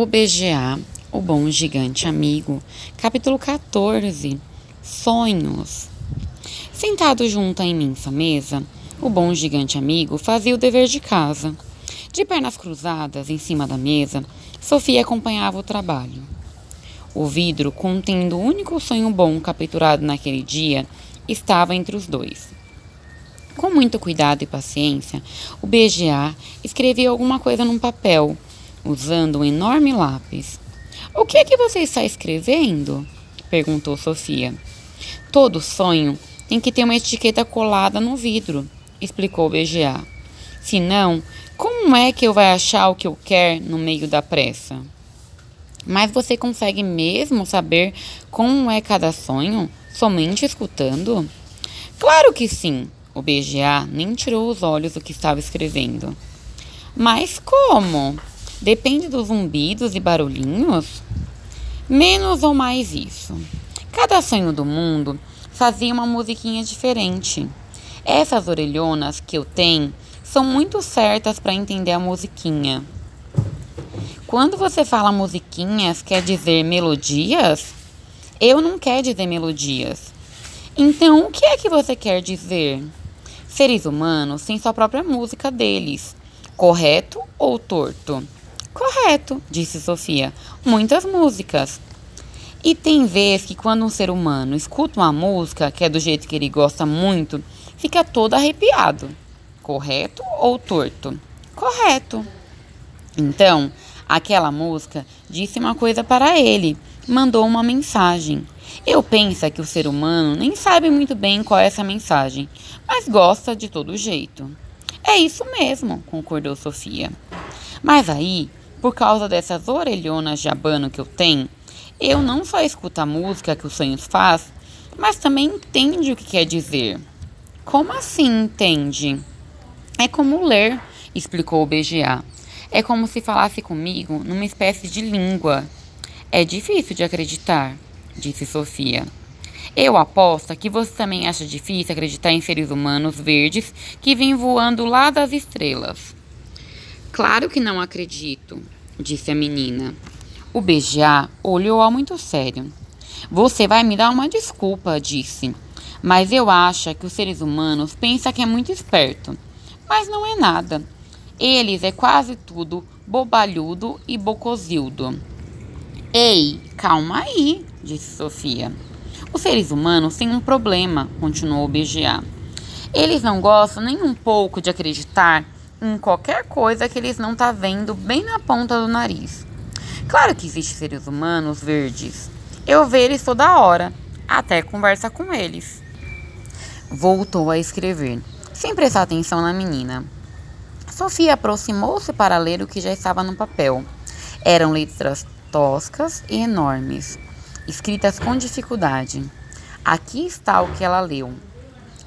O BGA, o bom gigante amigo, capítulo 14 Sonhos. Sentado junto à imensa mesa, o bom gigante amigo fazia o dever de casa. De pernas cruzadas em cima da mesa, Sofia acompanhava o trabalho. O vidro, contendo o único sonho bom capturado naquele dia, estava entre os dois. Com muito cuidado e paciência, o BGA escrevia alguma coisa num papel usando um enorme lápis. O que é que você está escrevendo? perguntou Sofia. Todo sonho tem que ter uma etiqueta colada no vidro, explicou o BGA. Senão, como é que eu vai achar o que eu quero no meio da pressa? Mas você consegue mesmo saber como é cada sonho somente escutando? Claro que sim. O BGA nem tirou os olhos do que estava escrevendo. Mas como? Depende dos zumbidos e barulhinhos? Menos ou mais isso. Cada sonho do mundo fazia uma musiquinha diferente. Essas orelhonas que eu tenho são muito certas para entender a musiquinha. Quando você fala musiquinhas, quer dizer melodias? Eu não quero dizer melodias. Então, o que é que você quer dizer? Seres humanos têm sua própria música deles, correto ou torto? Correto, disse Sofia. Muitas músicas. E tem vezes que quando um ser humano escuta uma música que é do jeito que ele gosta muito, fica todo arrepiado. Correto ou torto? Correto. Então, aquela música disse uma coisa para ele, mandou uma mensagem. Eu penso que o ser humano nem sabe muito bem qual é essa mensagem, mas gosta de todo jeito. É isso mesmo, concordou Sofia. Mas aí por causa dessas orelhonas de abano que eu tenho, eu não só escuto a música que os sonhos faz, mas também entende o que quer dizer. Como assim entende? É como ler, explicou o BGA. É como se falasse comigo numa espécie de língua. É difícil de acreditar, disse Sofia. Eu aposto que você também acha difícil acreditar em seres humanos verdes que vêm voando lá das estrelas. Claro que não acredito, disse a menina. O BGA olhou-a muito sério. Você vai me dar uma desculpa, disse. Mas eu acho que os seres humanos pensam que é muito esperto. Mas não é nada. Eles é quase tudo bobalhudo e bocozildo. Ei, calma aí, disse Sofia. Os seres humanos têm um problema, continuou o BGA. Eles não gostam nem um pouco de acreditar em qualquer coisa que eles não tá vendo bem na ponta do nariz. Claro que existem seres humanos verdes. Eu vejo eles toda hora, até conversa com eles. Voltou a escrever, sem prestar atenção na menina. Sofia aproximou-se para ler o que já estava no papel. Eram letras toscas e enormes, escritas com dificuldade. Aqui está o que ela leu.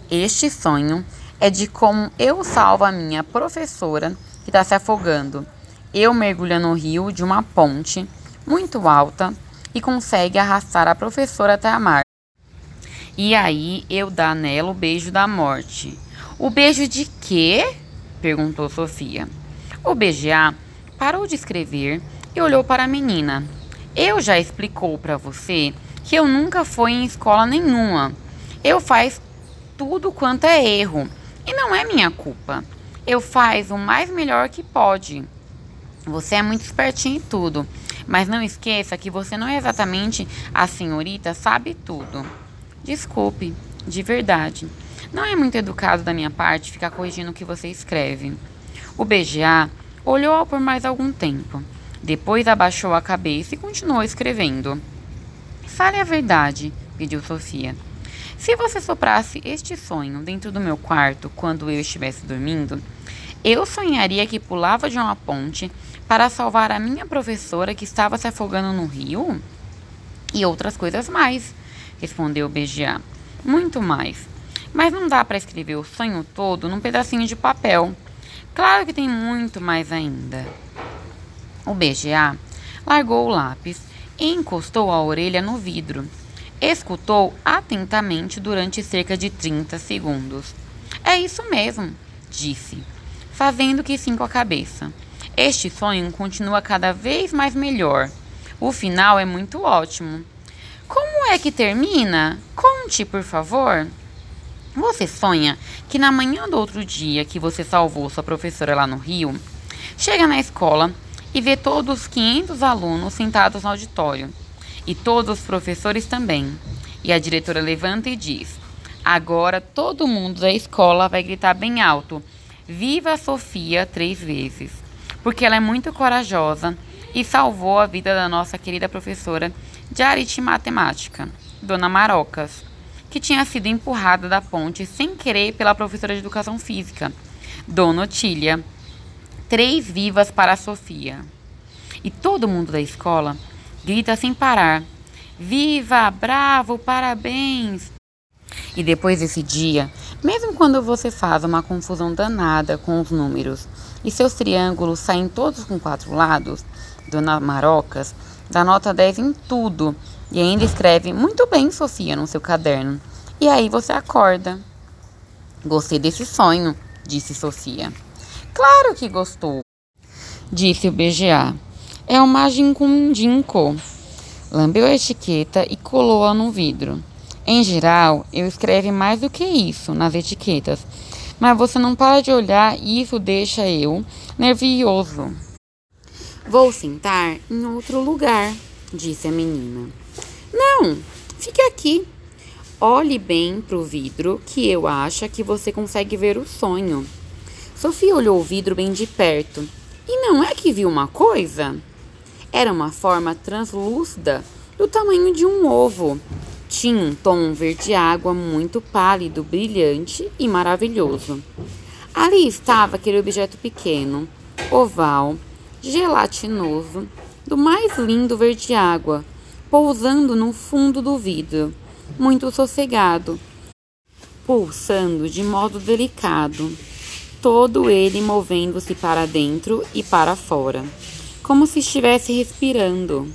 Este sonho é de como eu salvo a minha professora que está se afogando. Eu mergulho no rio de uma ponte muito alta e consegue arrastar a professora até a mar. E aí eu dá nela o beijo da morte. O beijo de quê? perguntou Sofia. O BGA parou de escrever e olhou para a menina. Eu já explicou para você que eu nunca fui em escola nenhuma. Eu faz tudo quanto é erro. E não é minha culpa. Eu faz o mais melhor que pode. Você é muito espertinho em tudo, mas não esqueça que você não é exatamente a senhorita sabe tudo. Desculpe, de verdade. Não é muito educado da minha parte ficar corrigindo o que você escreve. O BGA olhou por mais algum tempo. Depois abaixou a cabeça e continuou escrevendo. Fale a verdade, pediu Sofia. Se você soprasse este sonho dentro do meu quarto quando eu estivesse dormindo, eu sonharia que pulava de uma ponte para salvar a minha professora que estava se afogando no rio? E outras coisas mais, respondeu BGA. Muito mais. Mas não dá para escrever o sonho todo num pedacinho de papel. Claro que tem muito mais ainda. O BGA largou o lápis e encostou a orelha no vidro Escutou atentamente durante cerca de 30 segundos. É isso mesmo, disse, fazendo que sim com a cabeça. Este sonho continua cada vez mais melhor. O final é muito ótimo. Como é que termina? Conte, por favor. Você sonha que na manhã do outro dia que você salvou sua professora lá no Rio, chega na escola e vê todos os 500 alunos sentados no auditório e todos os professores também. E a diretora levanta e diz: Agora todo mundo da escola vai gritar bem alto: Viva a Sofia três vezes, porque ela é muito corajosa e salvou a vida da nossa querida professora de aritmética matemática, Dona Marocas que tinha sido empurrada da ponte sem querer pela professora de educação física, Dona Otília. Três vivas para a Sofia. E todo mundo da escola grita sem parar: Viva! Bravo! Parabéns! E depois desse dia, mesmo quando você faz uma confusão danada com os números e seus triângulos saem todos com quatro lados, Dona Marocas dá nota 10 em tudo e ainda escreve muito bem, Sofia, no seu caderno. E aí você acorda. Gostei desse sonho, disse Sofia. Claro que gostou, disse o BGA. É uma gincundinco. Lambeu a etiqueta e colou-a no vidro. Em geral, eu escrevo mais do que isso nas etiquetas, mas você não para de olhar e isso deixa eu nervioso. Vou sentar em outro lugar, disse a menina. Não, fique aqui. Olhe bem para o vidro, que eu acho que você consegue ver o sonho. Sofia olhou o vidro bem de perto. E não é que viu uma coisa? Era uma forma translúcida do tamanho de um ovo. Tinha um tom verde-água muito pálido, brilhante e maravilhoso. Ali estava aquele objeto pequeno, oval, gelatinoso, do mais lindo verde-água, pousando no fundo do vidro, muito sossegado, pulsando de modo delicado, todo ele movendo-se para dentro e para fora, como se estivesse respirando.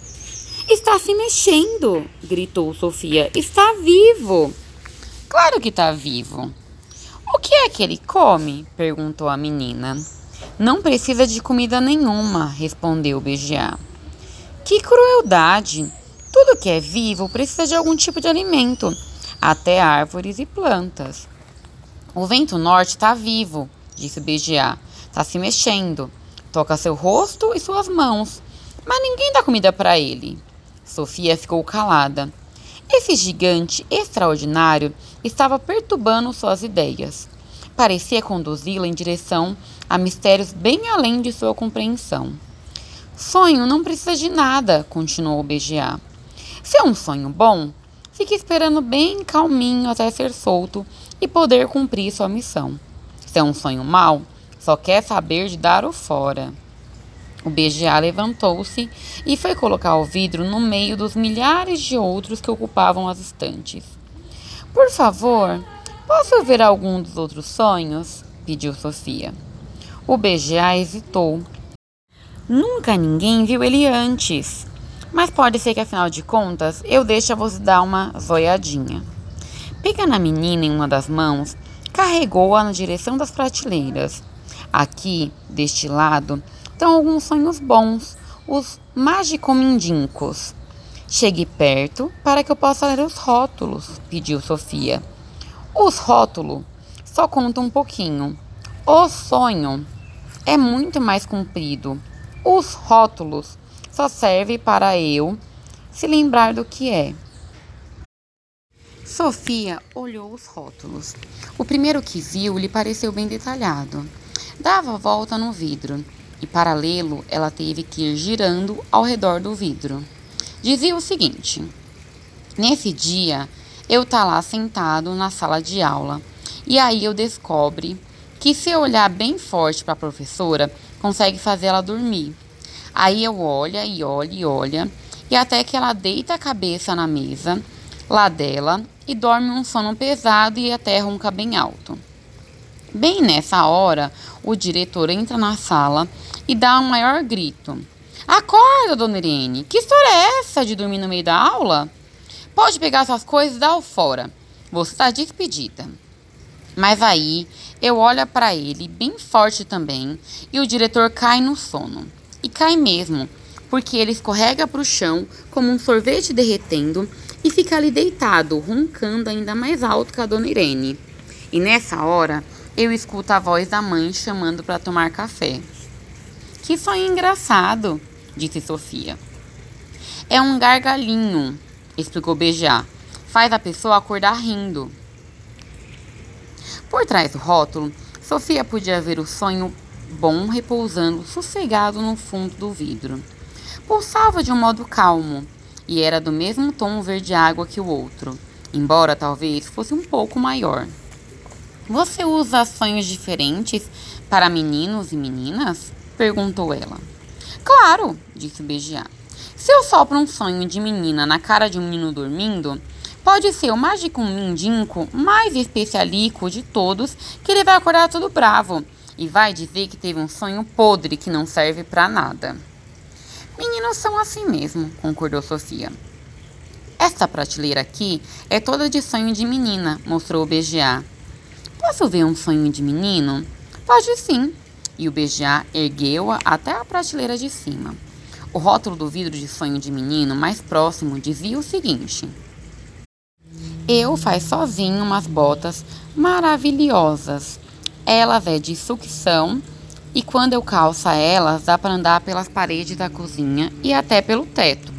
Está se mexendo! gritou Sofia. Está vivo! Claro que está vivo. O que é que ele come? perguntou a menina. Não precisa de comida nenhuma, respondeu BGA. Que crueldade! Tudo que é vivo precisa de algum tipo de alimento, até árvores e plantas. O vento norte está vivo, disse BGA. Está se mexendo. Toca seu rosto e suas mãos. Mas ninguém dá comida para ele. Sofia ficou calada. Esse gigante extraordinário estava perturbando suas ideias. Parecia conduzi-la em direção a mistérios bem além de sua compreensão. Sonho não precisa de nada, continuou o BGA. Se é um sonho bom, fique esperando bem calminho até ser solto e poder cumprir sua missão. Se é um sonho mau, só quer saber de dar o fora. O BGA levantou-se e foi colocar o vidro no meio dos milhares de outros que ocupavam as estantes. Por favor, posso ver algum dos outros sonhos? pediu Sofia. O BGA hesitou. Nunca ninguém viu ele antes. Mas pode ser que afinal de contas eu deixe você dar uma zoiadinha. Pega na menina em uma das mãos, carregou-a na direção das prateleiras. Aqui, deste lado, estão alguns sonhos bons, os magicomindincos. Chegue perto para que eu possa ler os rótulos, pediu Sofia. Os rótulos só contam um pouquinho. O sonho é muito mais comprido. Os rótulos só serve para eu se lembrar do que é. Sofia olhou os rótulos. O primeiro que viu lhe pareceu bem detalhado. Dava volta no vidro e, para lê-lo, ela teve que ir girando ao redor do vidro. Dizia o seguinte: Nesse dia, eu tá lá sentado na sala de aula e aí eu descobre que se eu olhar bem forte para a professora, consegue fazer ela dormir. Aí eu olho e olho e olho, e até que ela deita a cabeça na mesa lá dela e dorme um sono pesado e até ronca bem alto. Bem nessa hora, o diretor entra na sala e dá um maior grito. Acorda, dona Irene! Que história é essa de dormir no meio da aula? Pode pegar suas coisas e dar fora. Você está despedida. Mas aí Eu olho para ele, bem forte também, e o diretor cai no sono. E cai mesmo, porque ele escorrega para o chão como um sorvete derretendo e fica ali deitado, roncando ainda mais alto que a dona Irene. E nessa hora, eu escuto a voz da mãe chamando para tomar café. Que sonho engraçado, disse Sofia. É um gargalhinho, explicou Beijar. Faz a pessoa acordar rindo. Por trás do rótulo, Sofia podia ver o sonho bom repousando sossegado no fundo do vidro. Pulsava de um modo calmo e era do mesmo tom verde-água que o outro, embora talvez fosse um pouco maior. Você usa sonhos diferentes para meninos e meninas? perguntou ela. Claro, disse Beijá. Se eu sopro um sonho de menina na cara de um menino dormindo, pode ser o mágico mindinco mais especialico de todos que ele vai acordar todo bravo e vai dizer que teve um sonho podre que não serve para nada. Meninos são assim mesmo, concordou Sofia. Esta prateleira aqui é toda de sonho de menina, mostrou o BGA. Posso ver um sonho de menino? Pode sim. E o BGA ergueu-a até a prateleira de cima. O rótulo do vidro de sonho de menino mais próximo dizia o seguinte: Eu faz sozinho umas botas maravilhosas. Elas é de sucção e quando eu calço elas, dá para andar pelas paredes da cozinha e até pelo teto.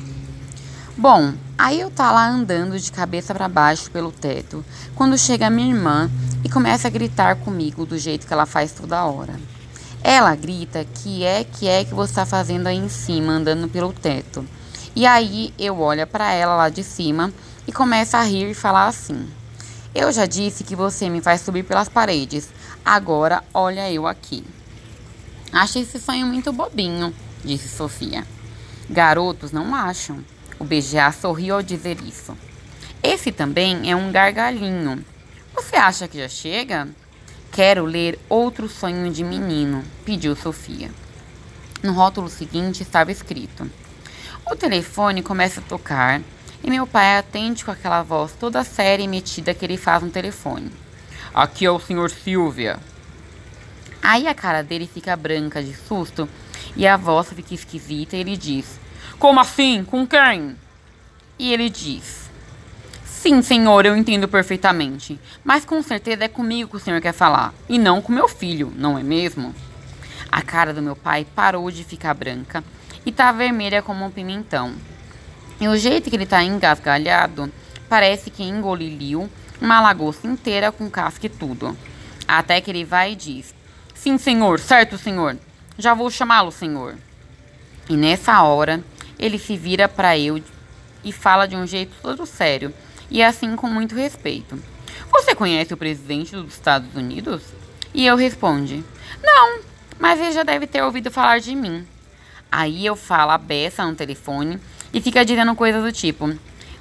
Bom, aí eu tá lá andando de cabeça para baixo pelo teto, quando chega minha irmã e começa a gritar comigo do jeito que ela faz toda hora. Ela grita que é que é que você está fazendo aí em cima, andando pelo teto. E aí eu olho para ela lá de cima e começo a rir e falar assim: Eu já disse que você me faz subir pelas paredes. Agora olha eu aqui. Acho esse sonho muito bobinho, disse Sofia. Garotos não acham. O BGA sorriu ao dizer isso. Esse também é um gargalhinho. Você acha que já chega? Quero ler outro sonho de menino, pediu Sofia. No rótulo seguinte estava escrito: O telefone começa a tocar e meu pai atende com aquela voz toda séria e metida que ele faz no telefone. Aqui é o senhor Silvia. Aí a cara dele fica branca de susto e a voz fica esquisita e ele diz: Como assim? Com quem? E ele diz: Sim, senhor, eu entendo perfeitamente. Mas com certeza é comigo que o senhor quer falar, e não com meu filho, não é mesmo? A cara do meu pai parou de ficar branca e tá vermelha como um pimentão. E o jeito que ele tá engasgalhado parece que engoliu uma lagosta inteira com casca e tudo. Até que ele vai e diz: Sim, senhor, certo, senhor. Já vou chamá-lo, senhor. E nessa hora, ele se vira para eu e fala de um jeito todo sério e assim com muito respeito. Você conhece o presidente dos Estados Unidos? E eu responde: Não, mas ele já deve ter ouvido falar de mim. Aí eu falo a beça no telefone e fica dizendo coisas do tipo: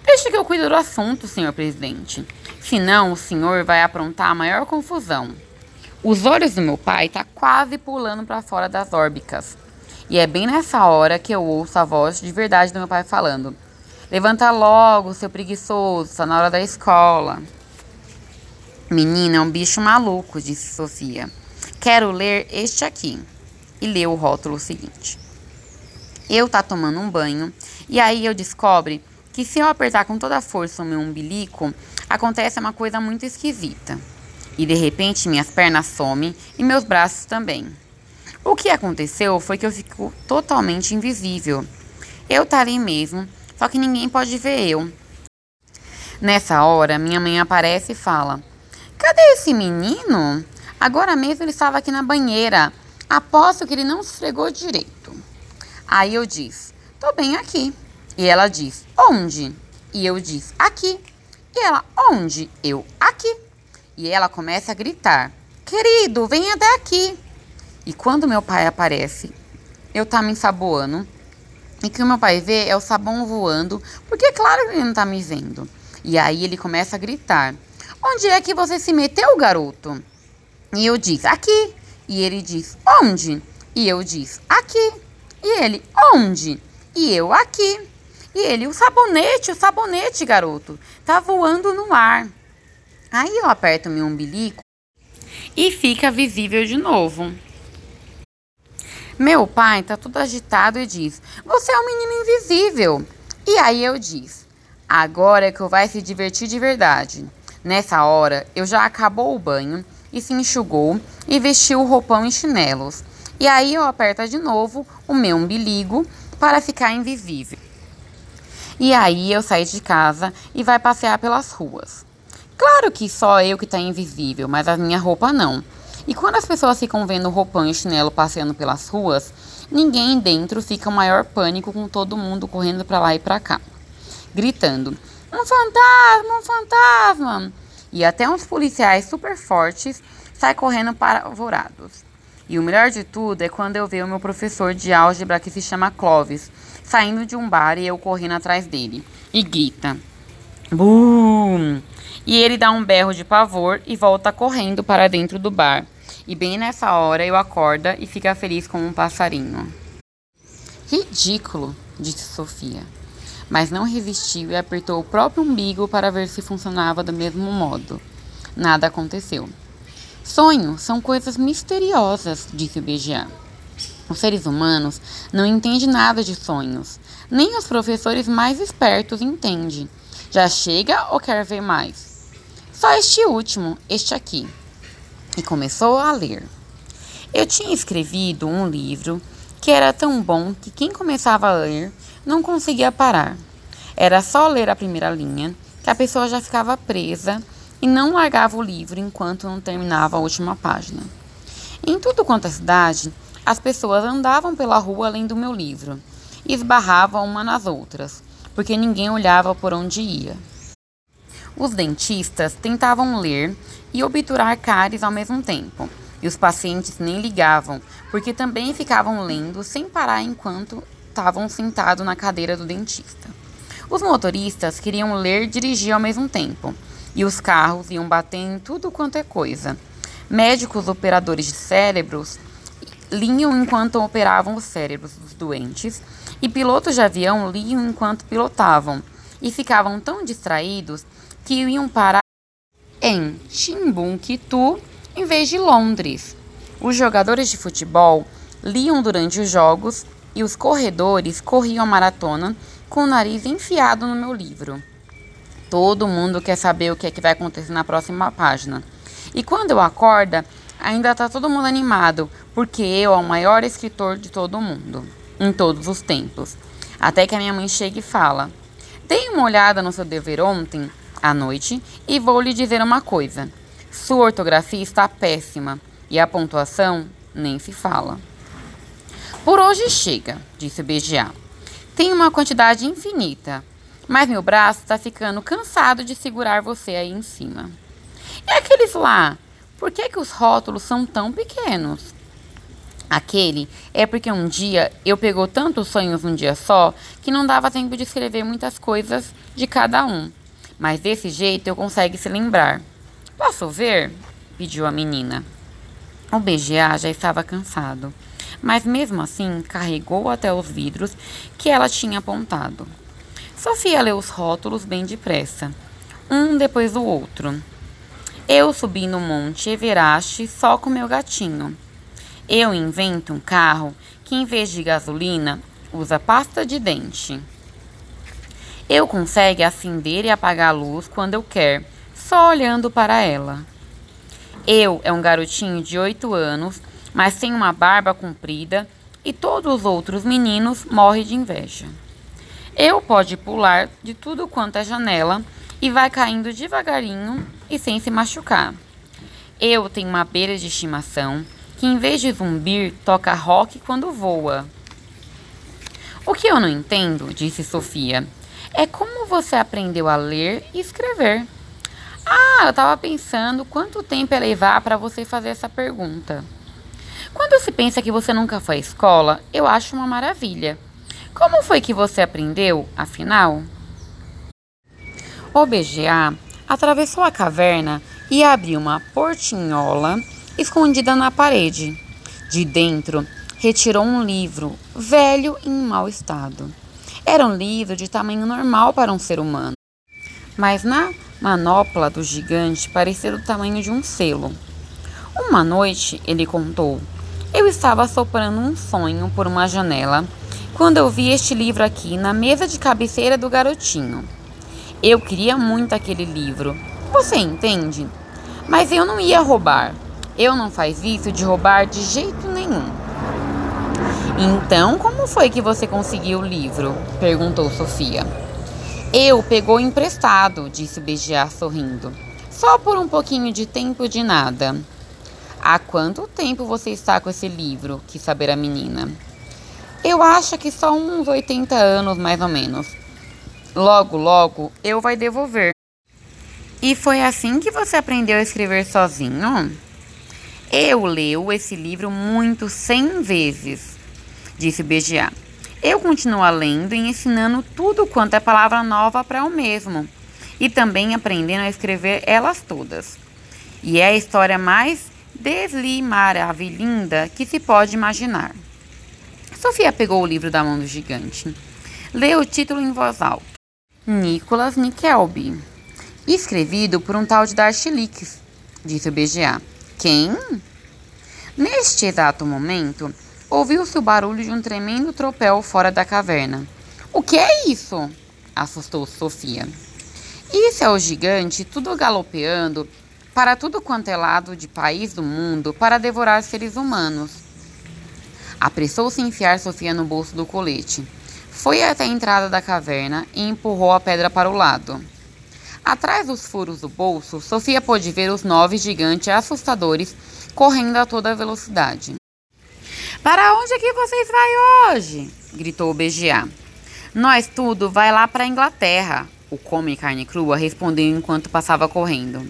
Deixe que eu cuido do assunto, senhor presidente. Senão o senhor vai aprontar a maior confusão. Os olhos do meu pai tá quase pulando para fora das órbicas. E é bem nessa hora que eu ouço a voz de verdade do meu pai falando: Levanta logo, seu preguiçoso, está na hora da escola. Menina, é um bicho maluco, disse Sofia. Quero ler este aqui. E leu o rótulo seguinte. Eu tá tomando um banho e aí eu descobre que se eu apertar com toda a força o meu umbilico, acontece uma coisa muito esquisita e de repente minhas pernas somem e meus braços também. O que aconteceu foi que eu fico totalmente invisível. Eu tá ali mesmo, só que ninguém pode ver eu. Nessa hora, minha mãe aparece e fala: Cadê esse menino? Agora mesmo ele estava aqui na banheira. Aposto que ele não se esfregou direito. Aí eu disse: Tô bem aqui. E ela diz: Onde? E eu disse: Aqui. E ela: Onde? Eu: Aqui. E ela começa a gritar: Querido, vem até aqui. E quando meu pai aparece, eu tá me ensaboando. E que o meu pai vê é o sabão voando, porque é claro que ele não tá me vendo. E aí ele começa a gritar: Onde é que você se meteu, garoto? E eu disse: Aqui. E ele diz: Onde? E eu disse: Aqui. E ele: Onde? E eu: Aqui. E ele: O sabonete, o sabonete, garoto. Tá voando no ar. Aí eu aperto meu umbilico e fica visível de novo. Meu pai tá todo agitado e diz: Você é um menino invisível. E aí eu diz: Agora é que eu vai se divertir de verdade. Nessa hora, eu já acabou o banho e se enxugou e vestiu o roupão e chinelos. E aí eu aperto de novo o meu umbiligo para ficar invisível. E aí eu saí de casa e vai passear pelas ruas. Claro que só eu que tá invisível, mas a minha roupa não. E quando as pessoas ficam vendo roupão e chinelo passeando pelas ruas, ninguém dentro fica maior pânico com todo mundo correndo para lá e para cá, gritando: "Um fantasma, um fantasma!" E até uns policiais super fortes saem correndo apavorados. E o melhor de tudo é quando eu vejo o meu professor de álgebra que se chama Clovis saindo de um bar e eu correndo atrás dele e grita: "Bum!" E ele dá um berro de pavor e volta correndo para dentro do bar. E bem nessa hora eu acorda e fica feliz como um passarinho. Ridículo, disse Sofia. Mas não resistiu e apertou o próprio umbigo para ver se funcionava do mesmo modo. Nada aconteceu. Sonhos são coisas misteriosas, disse o BGA. Os seres humanos não entendem nada de sonhos. Nem os professores mais espertos entendem. Já chega ou quer ver mais? Só este último, este aqui e começou a ler. Eu tinha escrevido um livro que era tão bom que quem começava a ler não conseguia parar. Era só ler a primeira linha que a pessoa já ficava presa e não largava o livro enquanto não terminava a última página. Em tudo quanto é cidade, as pessoas andavam pela rua lendo meu livro e esbarravam uma nas outras, porque ninguém olhava por onde ia. Os dentistas tentavam ler e obturar cáries ao mesmo tempo, e os pacientes nem ligavam, porque também ficavam lendo sem parar enquanto estavam sentados na cadeira do dentista. Os motoristas queriam ler e dirigir ao mesmo tempo, e os carros iam bater em tudo quanto é coisa. Médicos operadores de cérebros liam enquanto operavam os cérebros dos doentes, e pilotos de avião liam enquanto pilotavam, e ficavam tão distraídos que iam parar em Timbuktu em vez de Londres. Os jogadores de futebol liam durante os jogos e os corredores corriam a maratona com o nariz enfiado no meu livro. Todo mundo quer saber o que é que vai acontecer na próxima página. E quando eu acorda, ainda está todo mundo animado, porque eu é o maior escritor de todo mundo, em todos os tempos. Até que a minha mãe chega e fala: Dei uma olhada no seu dever ontem à noite e vou lhe dizer uma coisa. Sua ortografia está péssima e a pontuação nem se fala. Por hoje chega, disse o BGA. Tem uma quantidade infinita, mas meu braço está ficando cansado de segurar você aí em cima. E aqueles lá? Por que, que os rótulos são tão pequenos? Aquele é porque um dia eu pegou tantos sonhos num dia só que não dava tempo de escrever muitas coisas de cada um. Mas desse jeito eu consigo se lembrar. Posso ver? pediu a menina. O BGA já estava cansado, mas mesmo assim carregou até os vidros que ela tinha apontado. Sofia leu os rótulos bem depressa, um depois do outro. Eu subi no Monte Everest só com meu gatinho. Eu invento um carro que, em vez de gasolina, usa pasta de dente. Eu consigo acender e apagar a luz quando eu quero, só olhando para ela. Eu é um garotinho de 8 anos, mas tem uma barba comprida e todos os outros meninos morrem de inveja. Eu pode pular de tudo quanto é janela e vai caindo devagarinho e sem se machucar. Eu tenho uma beira de estimação que, em vez de zumbir, toca rock quando voa. O que eu não entendo, disse Sofia, é como você aprendeu a ler e escrever. Ah, eu estava pensando quanto tempo é levar para você fazer essa pergunta. Quando se pensa que você nunca foi à escola, eu acho uma maravilha. Como foi que você aprendeu, afinal? O BGA atravessou a caverna e abriu uma portinhola escondida na parede. De dentro, retirou um livro, velho e em mau estado. Era um livro de tamanho normal para um ser humano, mas na manopla do gigante parecia do tamanho de um selo. Uma noite, ele contou, eu estava soprando um sonho por uma janela quando eu vi este livro aqui na mesa de cabeceira do garotinho. Eu queria muito aquele livro, você entende? Mas eu não ia roubar. Eu não faz isso de roubar de jeito nenhum. Então, como foi que você conseguiu o livro? perguntou Sofia. Eu pegou emprestado, disse Bejiar sorrindo. Só por um pouquinho de tempo de nada. Há quanto tempo você está com esse livro? quis saber a menina. Eu acho que só uns 80 anos, mais ou menos. Logo, logo, eu vai devolver. E foi assim que você aprendeu a escrever sozinho? Eu leio esse livro muito cem vezes, disse Bejiá. Eu continuo lendo e ensinando tudo quanto é palavra nova para o mesmo. E também aprendendo a escrever elas todas. E é a história mais deslimaravilhinda que se pode imaginar. Sofia pegou o livro da mão do gigante. Leu o título em voz alta. Nicholas Nickelby. Escrevido por um tal de Leaks, disse o BGA. Quem? Neste exato momento, ouviu-se o barulho de um tremendo tropel fora da caverna. O que é isso? assustou Sofia. Isso é o gigante, tudo galopeando para tudo quanto é lado de país do mundo para devorar seres humanos. Apressou-se em enfiar Sofia no bolso do colete. Foi até a entrada da caverna e empurrou a pedra para o lado. Atrás dos furos do bolso, Sofia pôde ver os nove gigantes assustadores correndo a toda velocidade. Para onde é que vocês vai hoje? gritou o BGA. Nós tudo vai lá para a Inglaterra, o come carne crua respondeu enquanto passava correndo.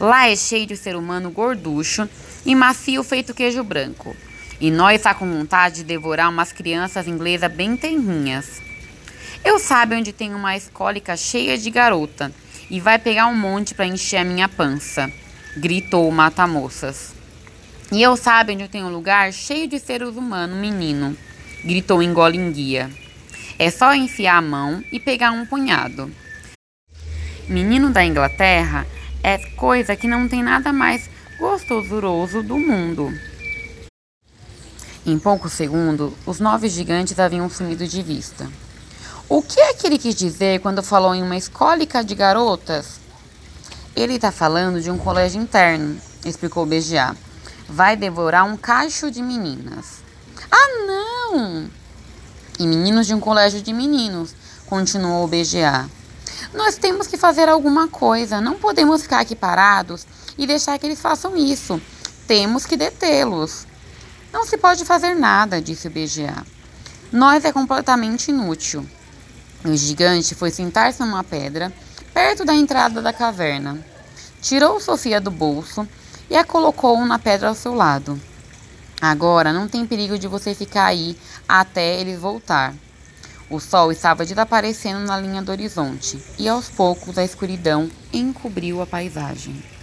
Lá é cheio de ser humano gorducho e macio feito queijo branco. E nós está com vontade de devorar umas crianças inglesas bem tenrinhas. Eu sabe onde tem uma escólica cheia de garota e vai pegar um monte para encher a minha pança, gritou o mata-moças. E eu sabe onde eu tenho um lugar cheio de seres humanos, menino, gritou Engolinguia. É só enfiar a mão e pegar um punhado. Menino da Inglaterra é coisa que não tem nada mais gostosuroso do mundo. Em poucos segundos, os nove gigantes haviam sumido de vista. O que é que ele quis dizer quando falou em uma escólica de garotas? Ele está falando de um colégio interno, explicou BGA. Vai devorar um cacho de meninas. Ah, não! E meninos de um colégio de meninos, continuou o BGA. Nós temos que fazer alguma coisa, não podemos ficar aqui parados e deixar que eles façam isso. Temos que detê-los. Não se pode fazer nada, disse o BGA. Nós é completamente inútil. O gigante foi sentar-se numa pedra, perto da entrada da caverna. Tirou Sofia do bolso e a colocou na pedra ao seu lado. Agora não tem perigo de você ficar aí até eles voltar. O sol estava desaparecendo na linha do horizonte e aos poucos a escuridão encobriu a paisagem.